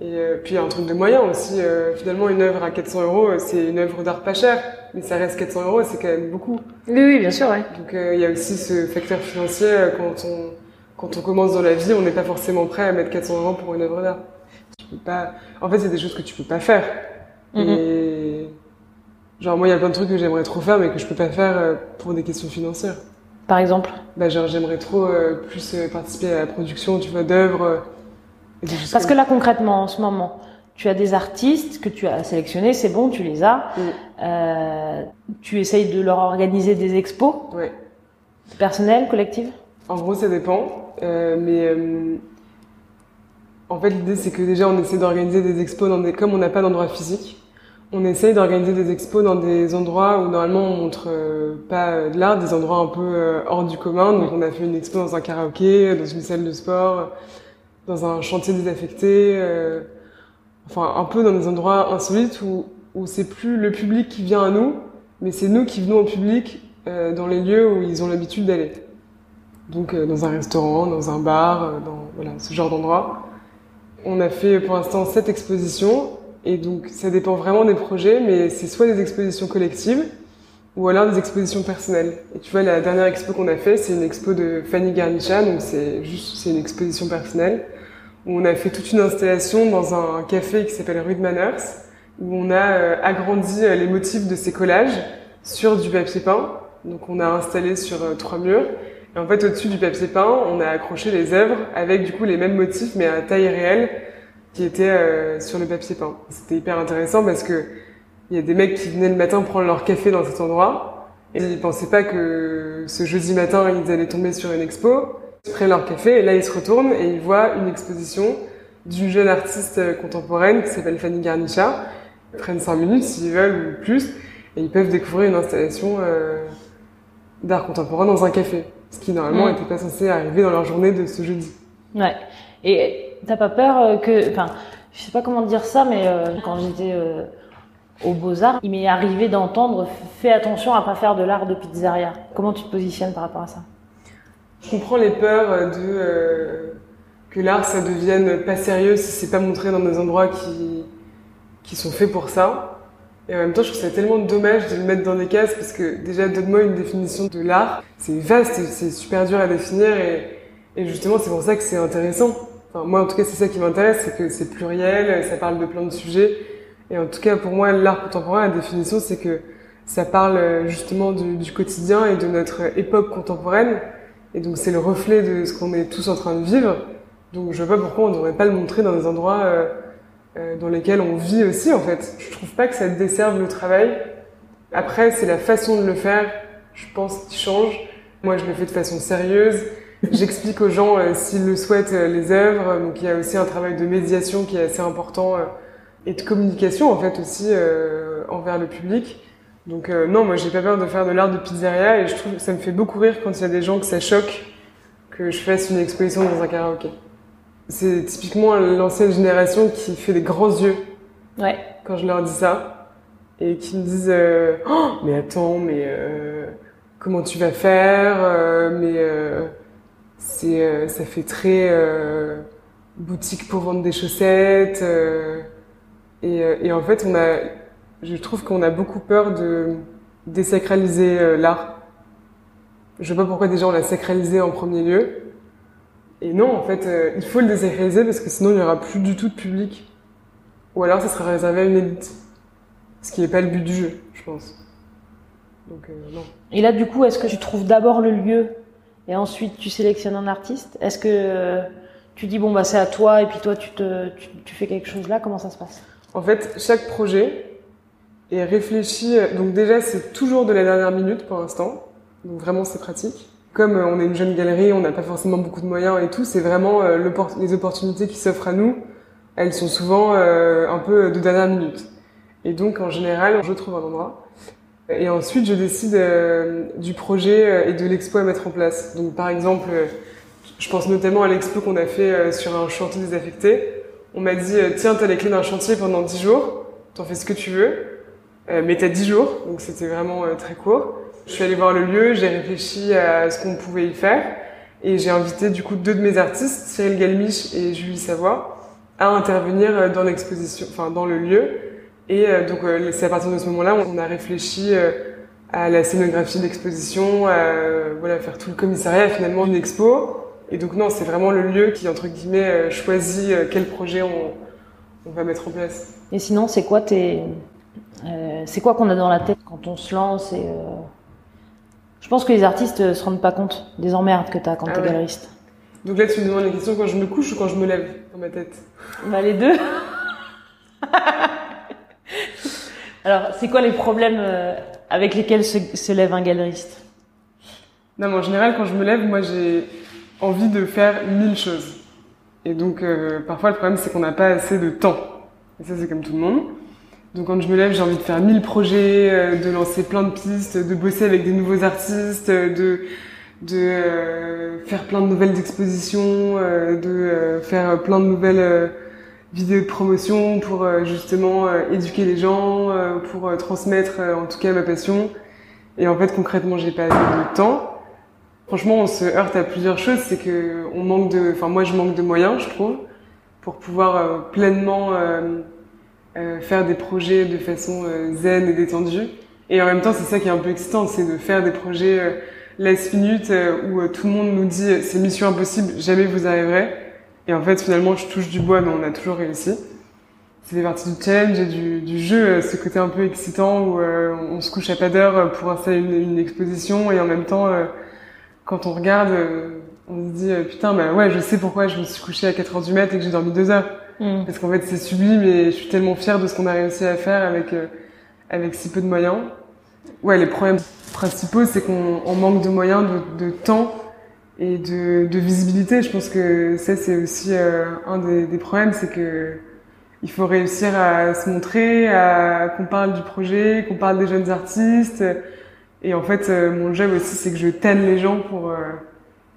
Et euh, puis il y a un truc de moyen aussi. Euh, finalement, une œuvre à 400 euros, c'est une œuvre d'art pas chère, mais ça reste 400 euros, c'est quand même beaucoup. Oui, oui, bien sûr, ouais. Donc euh, il y a aussi ce facteur financier quand on quand on commence dans la vie, on n'est pas forcément prêt à mettre 400 euros pour une œuvre d'art pas. En fait, c'est des choses que tu peux pas faire. Mhm. Et genre moi, il y a plein de trucs que j'aimerais trop faire, mais que je peux pas faire euh, pour des questions financières. Par exemple? Bah genre j'aimerais trop euh, plus euh, participer à la production, tu vois, d'œuvres. Parce que là, concrètement, en ce moment, tu as des artistes que tu as sélectionnés, c'est bon, tu les as. Mm. tu essayes de leur organiser des expos? Ouais. Personnelles, collectives? En gros, ça dépend, mais en fait, l'idée, c'est que déjà, on essaie d'organiser des expos dans des, comme on n'a pas d'endroit physique, on essaye d'organiser des expos dans des endroits où normalement on montre euh, pas de l'art, des endroits un peu euh, hors du commun. Donc, on a fait une expo dans un karaoké, dans une salle de sport, dans un chantier désaffecté, euh, enfin, un peu dans des endroits insolites où, où c'est plus le public qui vient à nous, mais c'est nous qui venons au public dans les lieux où ils ont l'habitude d'aller. Donc, dans un restaurant, dans un bar, dans voilà, ce genre d'endroit. On a fait pour l'instant sept expositions et donc ça dépend vraiment des projets, mais c'est soit des expositions collectives ou alors des expositions personnelles. Et tu vois, la dernière expo qu'on a fait, c'est une expo de Fanny Garnicha, donc c'est juste c'est une exposition personnelle où on a fait toute une installation dans un café qui s'appelle Rue de Manners où on a euh, agrandi euh, les motifs de ces collages sur du papier peint. Donc on a installé sur euh, trois murs et en fait, au-dessus du papier peint, on a accroché les œuvres avec du coup les mêmes motifs, mais à taille réelle, qui étaient euh, sur le papier peint. C'était hyper intéressant parce que il y a des mecs qui venaient le matin prendre leur café dans cet endroit et ils pensaient pas que ce jeudi matin ils allaient tomber sur une expo. Ils prennent leur café et là ils se retournent et ils voient une exposition d'une jeune artiste contemporaine qui s'appelle Fanny Garnicha. Ils prennent cinq minutes s'ils veulent ou plus et ils peuvent découvrir une installation euh, d'art contemporain dans un café ce qui normalement n'était mm. pas censé arriver dans leur journée de ce jeudi. Ouais. Et t'as pas peur euh, que, enfin, je sais pas comment dire ça, mais euh, quand j'étais euh, aux Beaux-Arts, il m'est arrivé d'entendre fais attention à pas faire de l'art de pizzeria. Comment tu te positionnes par rapport à ça? Je comprends les peurs de euh, que l'art ça devienne pas sérieux si c'est pas montré dans des endroits qui qui sont faits pour ça. Et en même temps, je trouve ça tellement dommage de le mettre dans des cases parce que déjà donne-moi une définition de l'art. C'est vaste, c'est super dur à définir et, et justement c'est pour ça que c'est intéressant. Enfin, moi en tout cas c'est ça qui m'intéresse, c'est que c'est pluriel, ça parle de plein de sujets. Et en tout cas pour moi l'art contemporain, la définition c'est que ça parle justement du, du, quotidien et de notre époque contemporaine. Et donc c'est le reflet de ce qu'on est tous en train de vivre. Donc je vois pas pourquoi on devrait pas le montrer dans des endroits euh, euh, dans lesquels on vit aussi en fait. Je trouve pas que ça desserve le travail. Après, c'est la façon de le faire, je pense, qui change. Moi, je le fais de façon sérieuse. J'explique aux gens, euh, s'ils le souhaitent, euh, les œuvres. Donc, il y a aussi un travail de médiation qui est assez important et de communication en fait aussi envers le public. Donc non, moi, j'ai pas peur de faire de l'art de pizzeria et je trouve que ça me fait beaucoup rire quand il y a des gens que ça choque que je fasse une exposition dans un karaoké. C'est typiquement l'ancienne génération qui fait des grands yeux. Ouais. quand je leur dis ça. Et qui me disent euh, oh, mais attends mais euh, comment tu vas faire euh, mais c'est ça fait très boutique pour vendre des chaussettes et, et, en fait on a je trouve qu'on a beaucoup peur de désacraliser l'art. Je sais pas pourquoi déjà on l'a sacralisé en premier lieu et non, en fait, euh, il faut le désacraliser parce que sinon il n'y aura plus du tout de public. Ou alors ça sera réservé à une élite. Ce qui n'est pas le but du jeu, je pense. Donc euh, non. Et là, du coup, est-ce que tu trouves d'abord le lieu et ensuite tu sélectionnes un artiste? Est-ce que euh, tu dis bon bah c'est à toi et puis toi tu te tu, tu, fais quelque chose là? Comment ça se passe? En fait, chaque projet est réfléchi. Donc déjà, c'est toujours de la dernière minute pour l'instant. Donc vraiment, c'est pratique comme euh, on est une jeune galerie, on n'a pas forcément beaucoup de moyens et tout, c'est vraiment euh, les opportunités qui s'offrent à nous. Elles sont souvent euh, un peu de dernière minute. Et donc, en général, je trouve un endroit. Et ensuite, je décide du projet et de l'expo à mettre en place. Donc, par exemple, je pense notamment à l'expo qu'on a fait sur un chantier désaffecté. On m'a dit, tiens, t'as les clés d'un chantier pendant 10 jours, t'en fais ce que tu veux, mais t'as 10 jours, donc c'était vraiment très court. Je suis allée voir le lieu, j'ai réfléchi à ce qu'on pouvait y faire et j'ai invité du coup deux de mes artistes, Cyril Galmiche et Julie Savoie, à intervenir dans l'exposition, enfin dans le lieu. Et euh, donc c'est à partir de ce moment-là on a réfléchi euh, à la scénographie de l'exposition, à faire tout le commissariat finalement une expo. Et donc non, c'est vraiment le lieu qui entre guillemets euh, choisit quel projet on, va mettre en place. Et sinon, c'est quoi tes euh, c'est quoi qu'on a dans la tête quand on se lance et euh... Je pense que les artistes se rendent pas compte des emmerdes que tu as quand Ah t'es ouais. galeriste. Donc là tu me demandes la question quand je me couche ou quand je me lève dans ma tête? Bah les deux. Alors, c'est quoi les problèmes euh, avec lesquels se, se lève un galeriste? Non, mais en général, quand je me lève, moi, j'ai envie de faire mille choses. Et donc, euh, parfois, le problème, c'est qu'on n'a pas assez de temps. Et ça, c'est comme tout le monde. Donc, quand je me lève, j'ai envie de faire mille projets, euh, de lancer plein de pistes, de bosser avec des nouveaux artistes, de de euh, faire plein de nouvelles expositions, euh, de euh, faire plein de nouvelles euh, vidéos de promotion pour euh, justement euh, éduquer les gens, euh, pour euh, transmettre euh, en tout cas ma passion. Et en fait, concrètement, j'ai pas assez de temps. Franchement, on se heurte à plusieurs choses. C'est que on manque de, enfin moi, je manque de moyens, je trouve, pour pouvoir euh, pleinement euh, faire des projets de façon euh, zen et détendue. Et en même temps, c'est ça qui est un peu excitant, c'est de faire des projets euh, last minute euh, où euh, tout le monde nous dit c'est mission impossible, jamais vous arriverez. Et en fait, finalement, je touche du bois, mais on a toujours réussi. C'est fait partie du challenge et du, du jeu, ce côté un peu excitant où on se couche à pas d'heure pour installer une, une, exposition et en même temps, quand on regarde, on se dit putain, bah ouais, je sais pourquoi je me suis couché à 4 heures du mat et que j'ai dormi 2 heures. Mm. Parce qu'en fait, c'est sublime et je suis tellement fière de ce qu'on a réussi à faire avec, euh, avec si peu de moyens. Ouais, les problèmes principaux, c'est qu'on on manque de moyens, de, temps et de, visibilité. Je pense que ça, c'est aussi euh, un des, des problèmes, c'est que il faut réussir à se montrer, à qu'on parle du projet, qu'on parle des jeunes artistes. Et en fait, euh, mon job aussi, c'est que je tanne les gens pour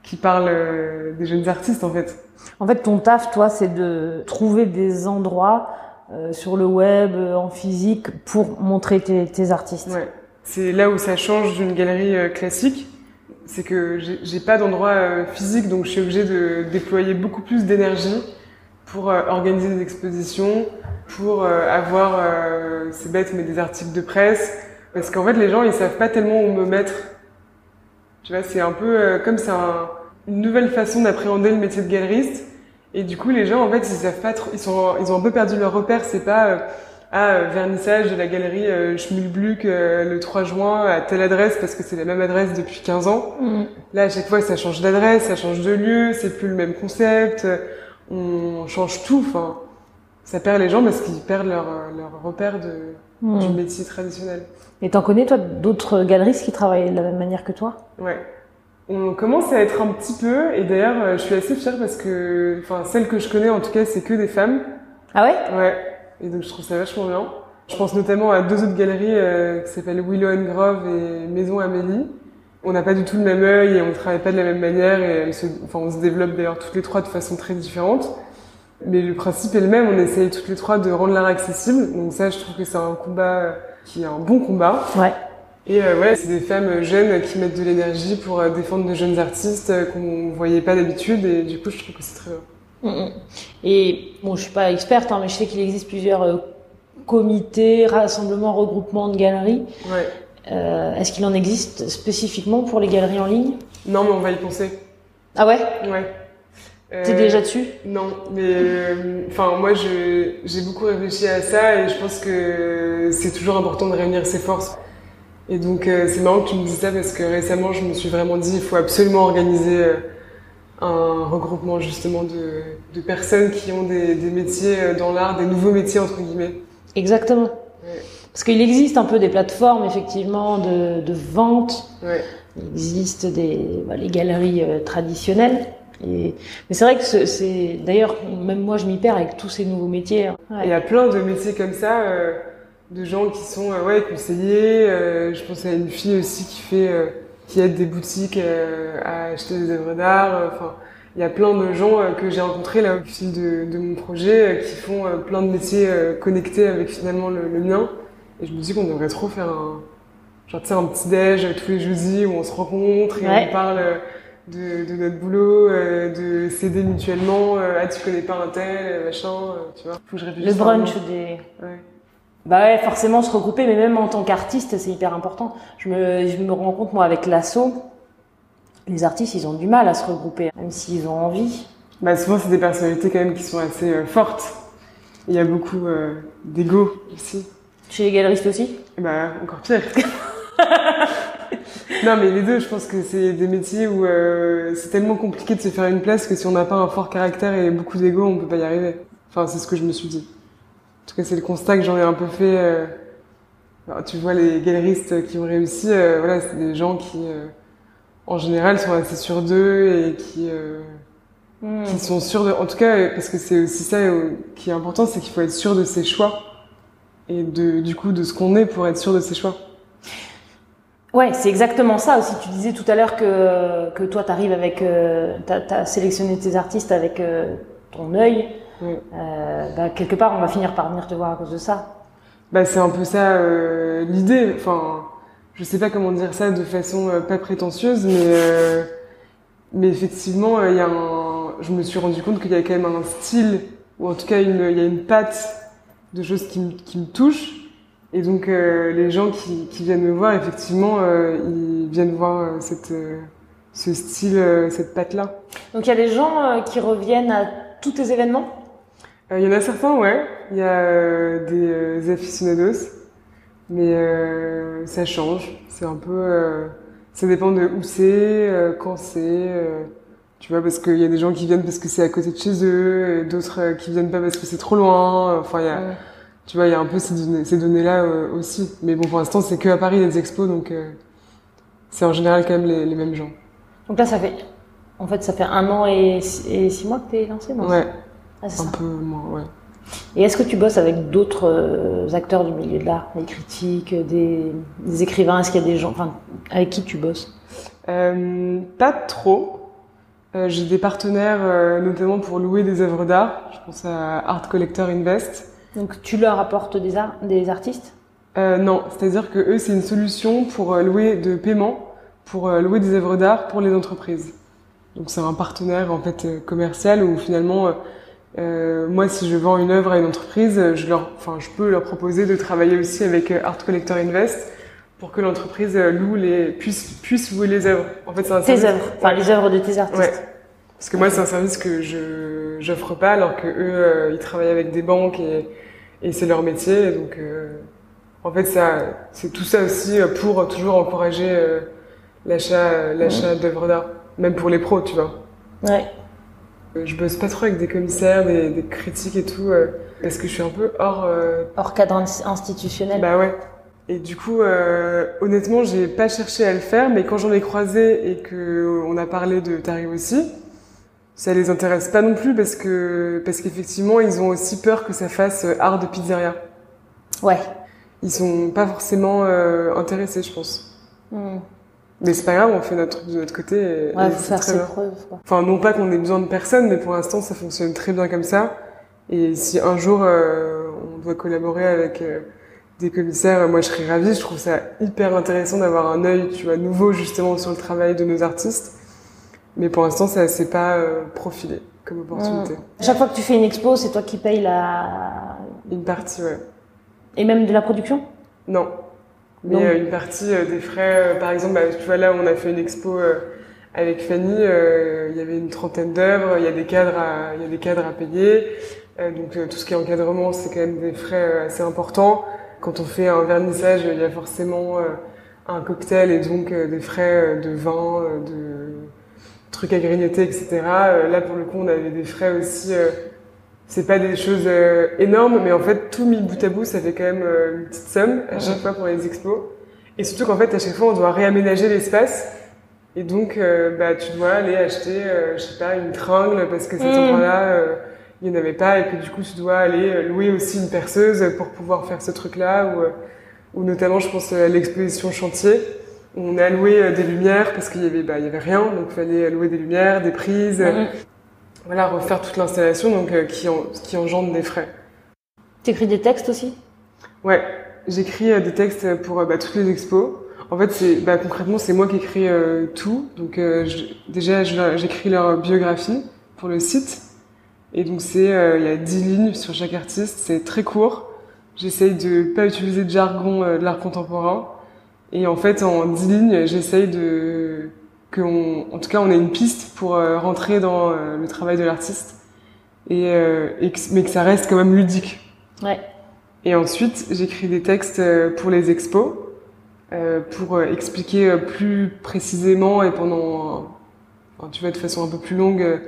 qu'ils parlent euh, des jeunes artistes, en fait. En fait, ton taf, toi, c'est de trouver des endroits euh, sur le web, euh, en physique, pour montrer tes, tes artistes. Ouais. C'est là où ça change d'une galerie classique. C'est que j'ai pas d'endroit physique, donc je suis obligée de déployer beaucoup plus d'énergie pour organiser des expositions, pour avoir, c'est bête, mais des articles de presse. Parce qu'en fait, les gens, ils savent pas tellement où me mettre. Tu vois, c'est un peu comme c'est un- une nouvelle façon d'appréhender le métier de galeriste. Et du coup, les gens, en fait, ils savent pas trop, ils sont, ils ont un peu perdu leur repère. C'est pas, euh, ah, euh, vernissage de la galerie euh, euh, le 3 juin à telle adresse parce que c'est la même adresse depuis 15 ans. Mhm. Là, à chaque fois, ça change d'adresse, ça change de lieu, c'est plus le même concept, on change tout. Enfin, ça perd les gens parce qu'ils perdent leur, leur repère de, Mhm. du métier traditionnel. Et t'en connais, toi, d'autres galeristes qui travaillent de la même manière que toi? Ouais. On commence à être un petit peu, et d'ailleurs, euh, je suis assez fière parce que, enfin, celles que je connais, en tout cas, c'est que des femmes. Ah ouais? Ouais. Et donc, je trouve ça vachement bien. Je pense notamment à deux autres galeries euh, qui s'appellent Willow and Grove et Maison Amélie. On n'a pas du tout le même œil et on travaille pas de la même manière et elles se, enfin, on se développe d'ailleurs toutes les trois de façon très différente. Mais le principe est le même, on essaye toutes les trois de rendre l'art accessible. Donc ça, je trouve que c'est un combat euh, qui est un bon combat. Ouais. Et euh, ouais, c'est des femmes jeunes qui mettent de l'énergie pour euh, défendre de jeunes artistes euh, qu'on voyait pas d'habitude et du coup, je trouve que c'est très bien. Mhm. Et bon, je suis pas experte, hein, mais je sais qu'il existe plusieurs euh, comités, rassemblements, regroupements de galeries. Ouais. Euh, Est-ce qu'il en existe spécifiquement pour les galeries en ligne? Non, mais on va y penser. Ah ouais? Ouais. T'es déjà dessus? Non, mais enfin moi j'ai beaucoup réfléchi à ça et je pense que c'est toujours important de réunir ses forces. Et donc euh, c'est marrant que tu me dises ça parce que récemment je me suis vraiment dit il faut absolument organiser euh, un regroupement justement de, de personnes qui ont des, des métiers euh, dans l'art, des nouveaux métiers entre guillemets. Exactement. Ouais. Parce qu'il existe un peu des plateformes, effectivement, de, de vente. Ouais. Il existe des, bah, les galeries euh, traditionnelles. Et, mais c'est vrai que ce- c'est, d'ailleurs, même moi, je m'y perds avec tous ces nouveaux métiers. hein. Et Il y Ouais. a plein de métiers comme ça, euh, de gens qui sont euh, ouais conseillers. euh, je pense à une fille aussi qui fait, euh, qui aide des boutiques à acheter des œuvres d'art. Enfin, il y a plein de gens que j'ai rencontrés là au fil de, de mon projet qui font plein de métiers connectés avec finalement le, le mien. Et je me dis qu'on devrait trop faire un, genre tu sais un petit déj tous les jeudis où on se rencontre et Ouais. on parle. de, de notre boulot, de s'aider mutuellement. ah, tu connais pas un tel, machin, tu vois. Faut que je Le brunch des, Ouais. Bah ouais, forcément se regrouper, mais même en tant qu'artiste, c'est hyper important. Je me, je me rends compte, moi, avec l'assaut, les artistes, ils ont du mal à se regrouper, même s'ils ont envie. Bah, souvent, c'est des personnalités quand même qui sont assez euh, fortes. Il y a beaucoup euh, d'ego aussi. Chez les galeristes aussi? Et bah, encore pire. non, mais les deux, je pense que c'est des métiers où euh, c'est tellement compliqué de se faire une place que si on n'a pas un fort caractère et beaucoup d'ego, on peut pas y arriver. Enfin, c'est ce que je me suis dit. En tout cas, c'est le constat que j'en ai un peu fait. euh, alors, tu vois, les galeristes qui ont réussi, euh, voilà, c'est des gens qui, euh, en général, sont assez sûrs d'eux et qui... Hmm. qui sont sûrs de, en tout cas, parce que c'est aussi ça qui est important, c'est qu'il faut être sûr de ses choix et de, du coup, de ce qu'on est pour être sûr de ses choix. Ouais, c'est exactement ça aussi. Tu disais tout à l'heure que, que toi, t'arrives avec, euh, t'as, t'as sélectionné tes artistes avec ton œil. Ouais. Euh, bah, quelque part, on va finir par venir te voir à cause de ça. Bah, c'est un peu ça euh, l'idée. Enfin, je sais pas comment dire ça de façon euh, pas prétentieuse, mais mais effectivement, il y a un. Je me suis rendu compte qu'il y a quand même un style ou en tout cas une, il y a une patte de choses qui me qui me touchent. Et donc les gens qui qui viennent me voir, effectivement, ils viennent voir cette ce style, cette patte là. Donc, il y a des gens qui reviennent à tous tes événements? Il y en a certains, ouais. Il y a euh, des euh, aficionados, mais euh, ça change. C'est un peu, euh, ça dépend de où c'est, euh, quand c'est. euh, tu vois, parce qu'il y a des gens qui viennent parce que c'est à côté de chez eux, et d'autres euh, qui viennent pas parce que c'est trop loin. Enfin, il y a, Ouais. tu vois, il y a un peu ces données, ces données-là euh, aussi. Mais bon, pour l'instant, c'est que à Paris les expos, donc euh, c'est en général quand même les, les mêmes gens. Donc là, ça fait, en fait, ça fait un an et, six- et six mois que t'es lancé, non? Ouais, Ah, un ça. peu moins, ouais. Et est-ce que tu bosses avec d'autres euh, acteurs du milieu de l'art, des critiques, des, des écrivains? Est-ce qu'il y a des gens, enfin, avec qui tu bosses? Euh, pas trop. Euh, J'ai des partenaires, euh, notamment pour louer des œuvres d'art. Je pense à Art Collector Invest, Donc tu leur apportes des, ar- des artistes? Euh, non, c'est-à-dire que eux, c'est une solution pour euh, louer de paiement, pour euh, louer des œuvres d'art pour les entreprises. Donc c'est un partenaire en fait euh, commercial où finalement, euh, moi, si je vends une œuvre à une entreprise, je leur, enfin, je peux leur proposer de travailler aussi avec euh, Art Collector Invest pour que l'entreprise euh, loue les puisse puisse louer les œuvres. En fait, c'est un Tes œuvres, enfin les œuvres de tes artistes. Ouais. Parce que moi, c'est un service que je j'offre pas, alors que eux, euh, ils travaillent avec des banques et, et c'est leur métier. Donc, euh, en fait, ça, c'est tout ça aussi pour toujours encourager euh, l'achat, l'achat d'œuvres d'art, même pour les pros, tu vois. Ouais. Euh, Je bosse pas trop avec des commissaires, des, des critiques et tout, euh, parce que je suis un peu hors. euh, Hors cadre ins- institutionnel. bah ouais. Et du coup, euh, honnêtement, j'ai pas cherché à le faire, mais quand j'en ai croisé et que on a parlé de tarifs aussi, ça les intéresse pas non plus parce que parce qu'effectivement, ils ont aussi peur que ça fasse art de pizzeria. Ouais. Ils sont pas forcément intéressés, je pense. Hmm. Mais c'est pas grave, on fait notre truc de notre côté. Et, Ouais, et faut faire ses bien. preuves. Quoi. Enfin, non pas qu'on ait besoin de personne, mais pour l'instant, ça fonctionne très bien comme ça. Et si un jour euh, on doit collaborer avec euh, des commissaires, moi je serais ravie. Je trouve ça hyper intéressant d'avoir un œil, tu vois, nouveau justement sur le travail de nos artistes. Mais pour l'instant, ça s'est pas euh, profilé comme opportunité. Chaque fois que tu fais une expo, c'est toi qui payes la. Une partie, ouais. Et même de la production? Non. Mais Non. euh, une partie euh, des frais, euh, par exemple, bah, tu vois là, on a fait une expo euh, avec Fanny. euh, Il y avait une trentaine d'œuvres. Il y a des cadres, à, il y a des cadres à payer. Euh, donc euh, tout ce qui est encadrement, c'est quand même des frais euh, assez importants. Quand on fait un vernissage, il y a forcément euh, un cocktail et donc euh, des frais de vin, euh, de trucs à grignoter, etc. Euh, là, pour le coup, on avait des frais aussi. C'est pas des choses euh, énormes, mais en fait, tout mis bout à bout, ça fait quand même euh, une petite somme à chaque fois pour les expos. Et surtout qu'en fait, à chaque fois, on doit réaménager l'espace. Et donc, euh, bah, tu dois aller acheter, je sais pas, une tringle parce que cet Mm. endroit-là, il n'y en avait pas et que du coup, tu dois aller louer aussi une perceuse pour pouvoir faire ce truc-là. Ou, ou notamment, je pense à l'exposition chantier. où On a loué des lumières parce qu'il y avait, bah, il y avait rien, donc il fallait louer des lumières, des prises, Mhm. Voilà, refaire toute l'installation, donc euh, qui, en- qui engendre des frais. T'écris des textes aussi? Ouais, j'écris euh, des textes pour euh, bah, toutes les expos. En fait, c'est bah, concrètement c'est moi qui écris tout. Donc je- déjà j'écris leur biographie pour le site. Et donc c'est il y a 10 lignes sur chaque artiste, c'est très court. J'essaye de pas utiliser de jargon de l'art contemporain. Et en fait en 10 lignes, j'essaye de que on, en tout cas on ait une piste pour euh, rentrer dans euh, le travail de l'artiste. Et, euh, et que- mais que ça reste quand même ludique. Ouais. Et ensuite, j'écris des textes pour les expos, pour expliquer plus précisément et pendant, tu vois, de façon un peu plus longue,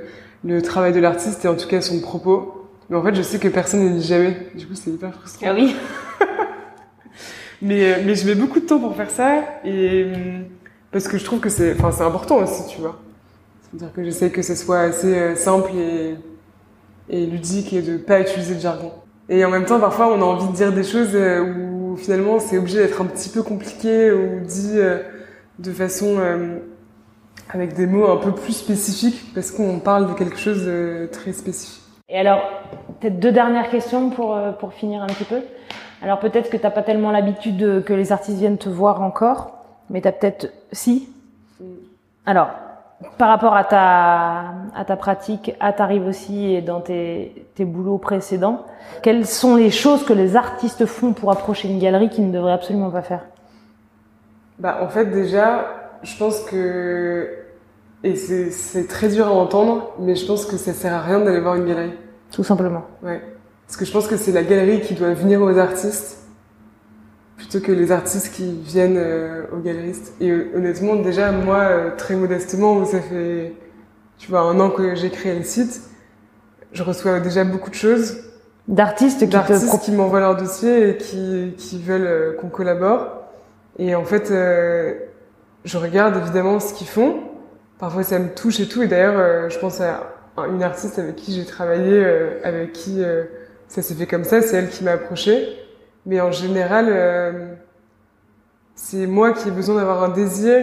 le travail de l'artiste et en tout cas son propos. Mais en fait, je sais que personne ne lit jamais. Du coup, c'est hyper frustrant. Ah oui Mais, mais je mets beaucoup de temps pour faire ça et hum, parce que je trouve que c'est, enfin, c'est important aussi, tu vois. C'est-à-dire que j'essaie que ce soit assez euh, simple et, ludique et de pas utiliser de jargon. Et en même temps, parfois, on a envie de dire des choses euh, où finalement c'est obligé d'être un petit peu compliqué ou dit euh, de façon avec des mots un peu plus spécifiques parce qu'on parle de quelque chose de très spécifique. Et alors, peut-être deux dernières questions pour, pour finir un petit peu. Alors peut-être que t'as pas tellement l'habitude de- que les artistes viennent te voir encore, mais t'as peut-être si. Alors, par rapport à ta, à ta pratique, à T'arrives aussi et dans tes, tes boulots précédents, quelles sont les choses que les artistes font pour approcher une galerie qu'ils ne devraient absolument pas faire? Bah, en fait, déjà, je pense que, et c'est, c'est très dur à entendre, mais je pense que ça sert à rien d'aller voir une galerie. Tout simplement. Ouais. Parce que je pense que c'est la galerie qui doit venir aux artistes, plutôt que les artistes qui viennent euh, aux galeristes. Et euh, honnêtement, déjà, moi, euh, très modestement, ça fait, tu vois, un an que j'ai créé le site, je reçois déjà beaucoup de choses D'artistes qui te qui m'envoient leur dossier et qui, qui veulent euh, qu'on collabore. Et en fait, je regarde évidemment ce qu'ils font. Parfois, ça me touche et tout. Et d'ailleurs, je pense à une artiste avec qui j'ai travaillé, avec qui ça s'est fait comme ça. C'est elle qui m'a approché. Mais en général, euh, c'est moi qui ai besoin d'avoir un désir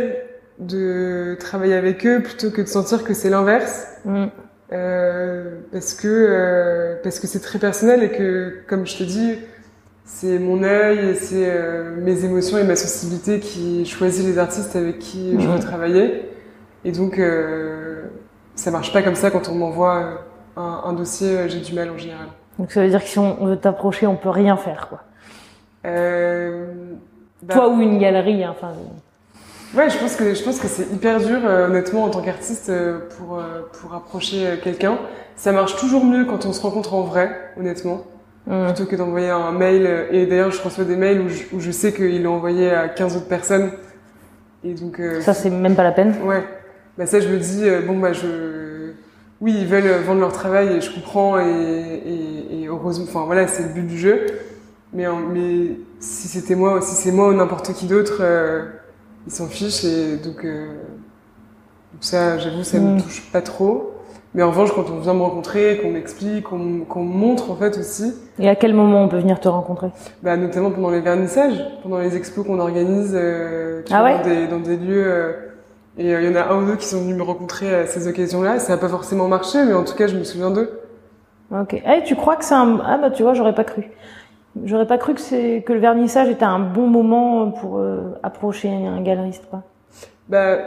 de travailler avec eux plutôt que de sentir que c'est l'inverse. Mm. euh, parce que euh, parce que c'est très personnel et que, comme je te dis, c'est mon œil, c'est euh, mes émotions et ma sensibilité qui choisit les artistes avec qui je veux travailler. Et donc, ça marche pas comme ça quand on m'envoie un, un dossier, j'ai du mal en général. Donc ça veut dire que si on veut t'approcher, on peut rien faire, quoi. Euh, bah, Toi ou une galerie, hein, enfin. Ouais, je pense que je pense que c'est hyper dur, euh, honnêtement, en tant qu'artiste, euh, pour euh, pour approcher quelqu'un. Ça marche toujours mieux quand on se rencontre en vrai, honnêtement, hum. plutôt que d'envoyer un mail. Et d'ailleurs, je reçois des mails où je, où je sais qu'il est envoyé à 15 autres personnes. Et donc, Ça, c'est même pas la peine. ouais. Bah ça, je me dis, bon bah je, oui, ils veulent vendre leur travail et je comprends et et, et heureusement, enfin voilà, c'est le but du jeu. Mais si c'était moi, si c'est moi ou n'importe qui d'autre. euh, ils s'en fichent et donc, euh, donc ça, j'avoue, ça Mm. me touche pas trop. Mais en revanche, quand on vient me rencontrer, qu'on m'explique, qu'on me montre en fait aussi, Et à quel moment on peut venir te rencontrer? Bah, notamment pendant les vernissages, pendant les expos qu'on organise, euh, Ah ouais? dans, des, dans des lieux. euh, et euh, il y en a un ou deux qui sont venus me rencontrer à ces occasions-là. Ça n'a pas forcément marché, mais en tout cas, je me souviens d'eux. Ok. Eh, tu crois que c'est un... Ah bah tu vois, j'aurais pas cru. J'aurais pas cru que, c'est... que le vernissage était un bon moment pour euh, approcher un galeriste, quoi. Bah,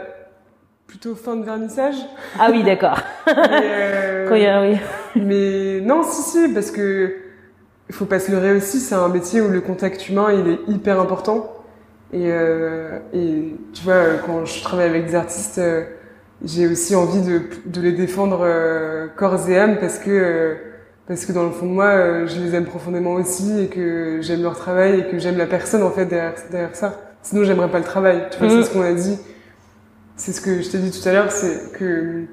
plutôt fin de vernissage. Ah oui, d'accord. mais, euh, Quand il y a- oui. Mais non, si, si, parce que il faut pas se leurrer aussi, c'est un métier où le contact humain, il est hyper important. Et, euh, et tu vois, quand je travaille avec des artistes, euh, j'ai aussi envie de, de les défendre corps et âme parce que, parce que dans le fond de moi, euh, je les aime profondément aussi et que j'aime leur travail et que j'aime la personne en fait derrière, derrière ça. Sinon, j'aimerais pas le travail. Tu vois, c'est ce qu'on a dit. C'est ce que je t'ai dit tout à l'heure, c'est que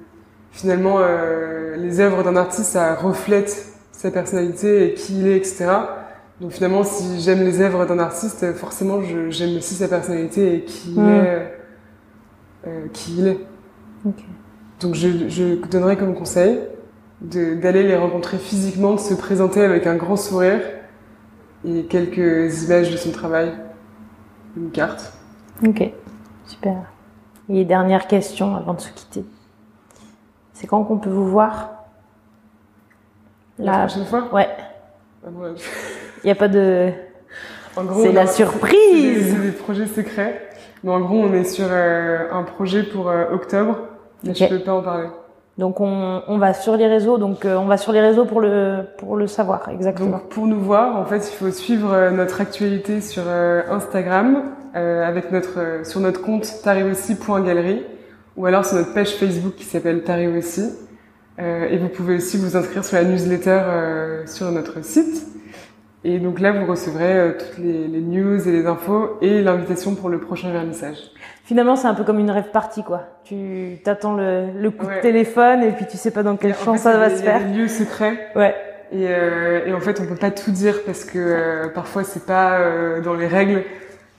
finalement, euh, les œuvres d'un artiste, ça reflète sa personnalité et qui il est, etc. Donc finalement, si j'aime les œuvres d'un artiste, forcément, j'aime aussi sa personnalité et qui il Mm. est. euh, qui il est. Ok. Donc je, je donnerais comme conseil d'aller les rencontrer physiquement, de se présenter avec un grand sourire et quelques images de son travail, une carte. Ok. Super. Et dernière question avant de se quitter. C'est quand qu'on peut vous voir? La Là. prochaine fois? Ouais. Ah là, Il n'y a pas de. En gros, C'est la a- C'est des, surprise c'est des projets secrets. Mais en gros, on est sur euh, un projet pour euh, octobre. Mais je peux pas en parler. Donc on, on va sur les réseaux. Donc euh, on va sur les réseaux pour le pour le savoir exactement. Donc pour nous voir, en fait, il faut suivre euh, notre actualité sur euh, Instagram euh, avec notre sur notre compte tarivossi.galerie ou alors sur notre page Facebook qui s'appelle Tarivossi. Euh, et vous pouvez aussi vous inscrire sur la newsletter euh, sur notre site. Et donc là, vous recevrez toutes les, les news et les infos et l'invitation pour le prochain vernissage. Finalement c'est un peu comme une rêve partie quoi. Tu t'attends le, le coup Ouais. de téléphone et puis tu sais pas dans quel champ fait, ça il y a va se il y a faire. des lieux secrets Ouais. Et, euh, et en fait, on peut pas tout dire parce que euh, parfois c'est pas euh, dans les règles,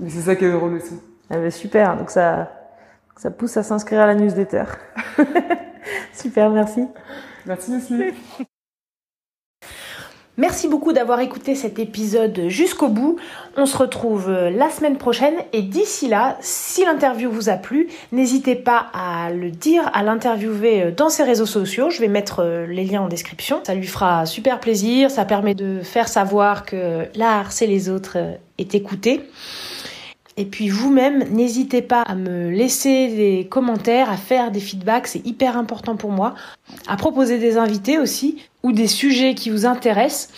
mais c'est ça qui est drôle aussi. Ah bah, super. Donc ça ça pousse à s'inscrire à la newsletter. super, merci. Merci Leslie. Merci beaucoup d'avoir écouté cet épisode jusqu'au bout. On se retrouve euh, la semaine prochaine et d'ici là, si l'interview vous a plu, n'hésitez pas à le dire, à l'interviewer euh, dans ses réseaux sociaux. Je vais mettre euh, les liens en description. Ça lui fera super plaisir. Ça permet de faire savoir que l'art, c'est les autres, est écouté. Et puis vous-même, n'hésitez pas à me laisser des commentaires, à faire des feedbacks, c'est hyper important pour moi, à proposer des invités aussi ou des sujets qui vous intéressent.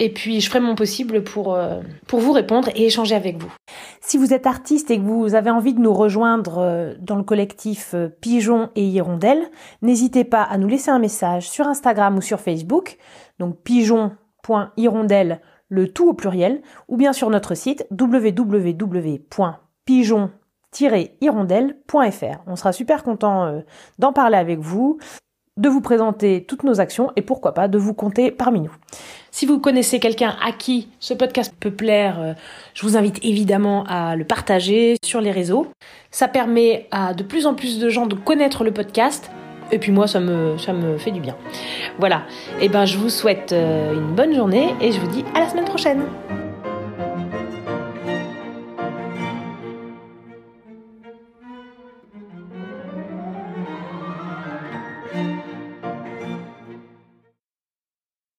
Et puis je ferai mon possible pour, euh, pour vous répondre et échanger avec vous. Si vous êtes artiste et que vous avez envie de nous rejoindre euh, dans le collectif euh, Pigeon et Hirondelle, n'hésitez pas à nous laisser un message sur Instagram ou sur Facebook, donc pigeon.hirondelle le tout au pluriel, ou bien sur notre site www.pigeon-hirondelle.fr. On sera super content euh, d'en parler avec vous, de vous présenter toutes nos actions et pourquoi pas de vous compter parmi nous. Si vous connaissez quelqu'un à qui ce podcast peut plaire, euh, je vous invite évidemment à le partager sur les réseaux. Ça permet à de plus en plus de gens de connaître le podcast. Et puis moi, ça me, ça me fait du bien. Voilà. Et ben, je vous souhaite euh, une bonne journée et je vous dis à la semaine prochaine.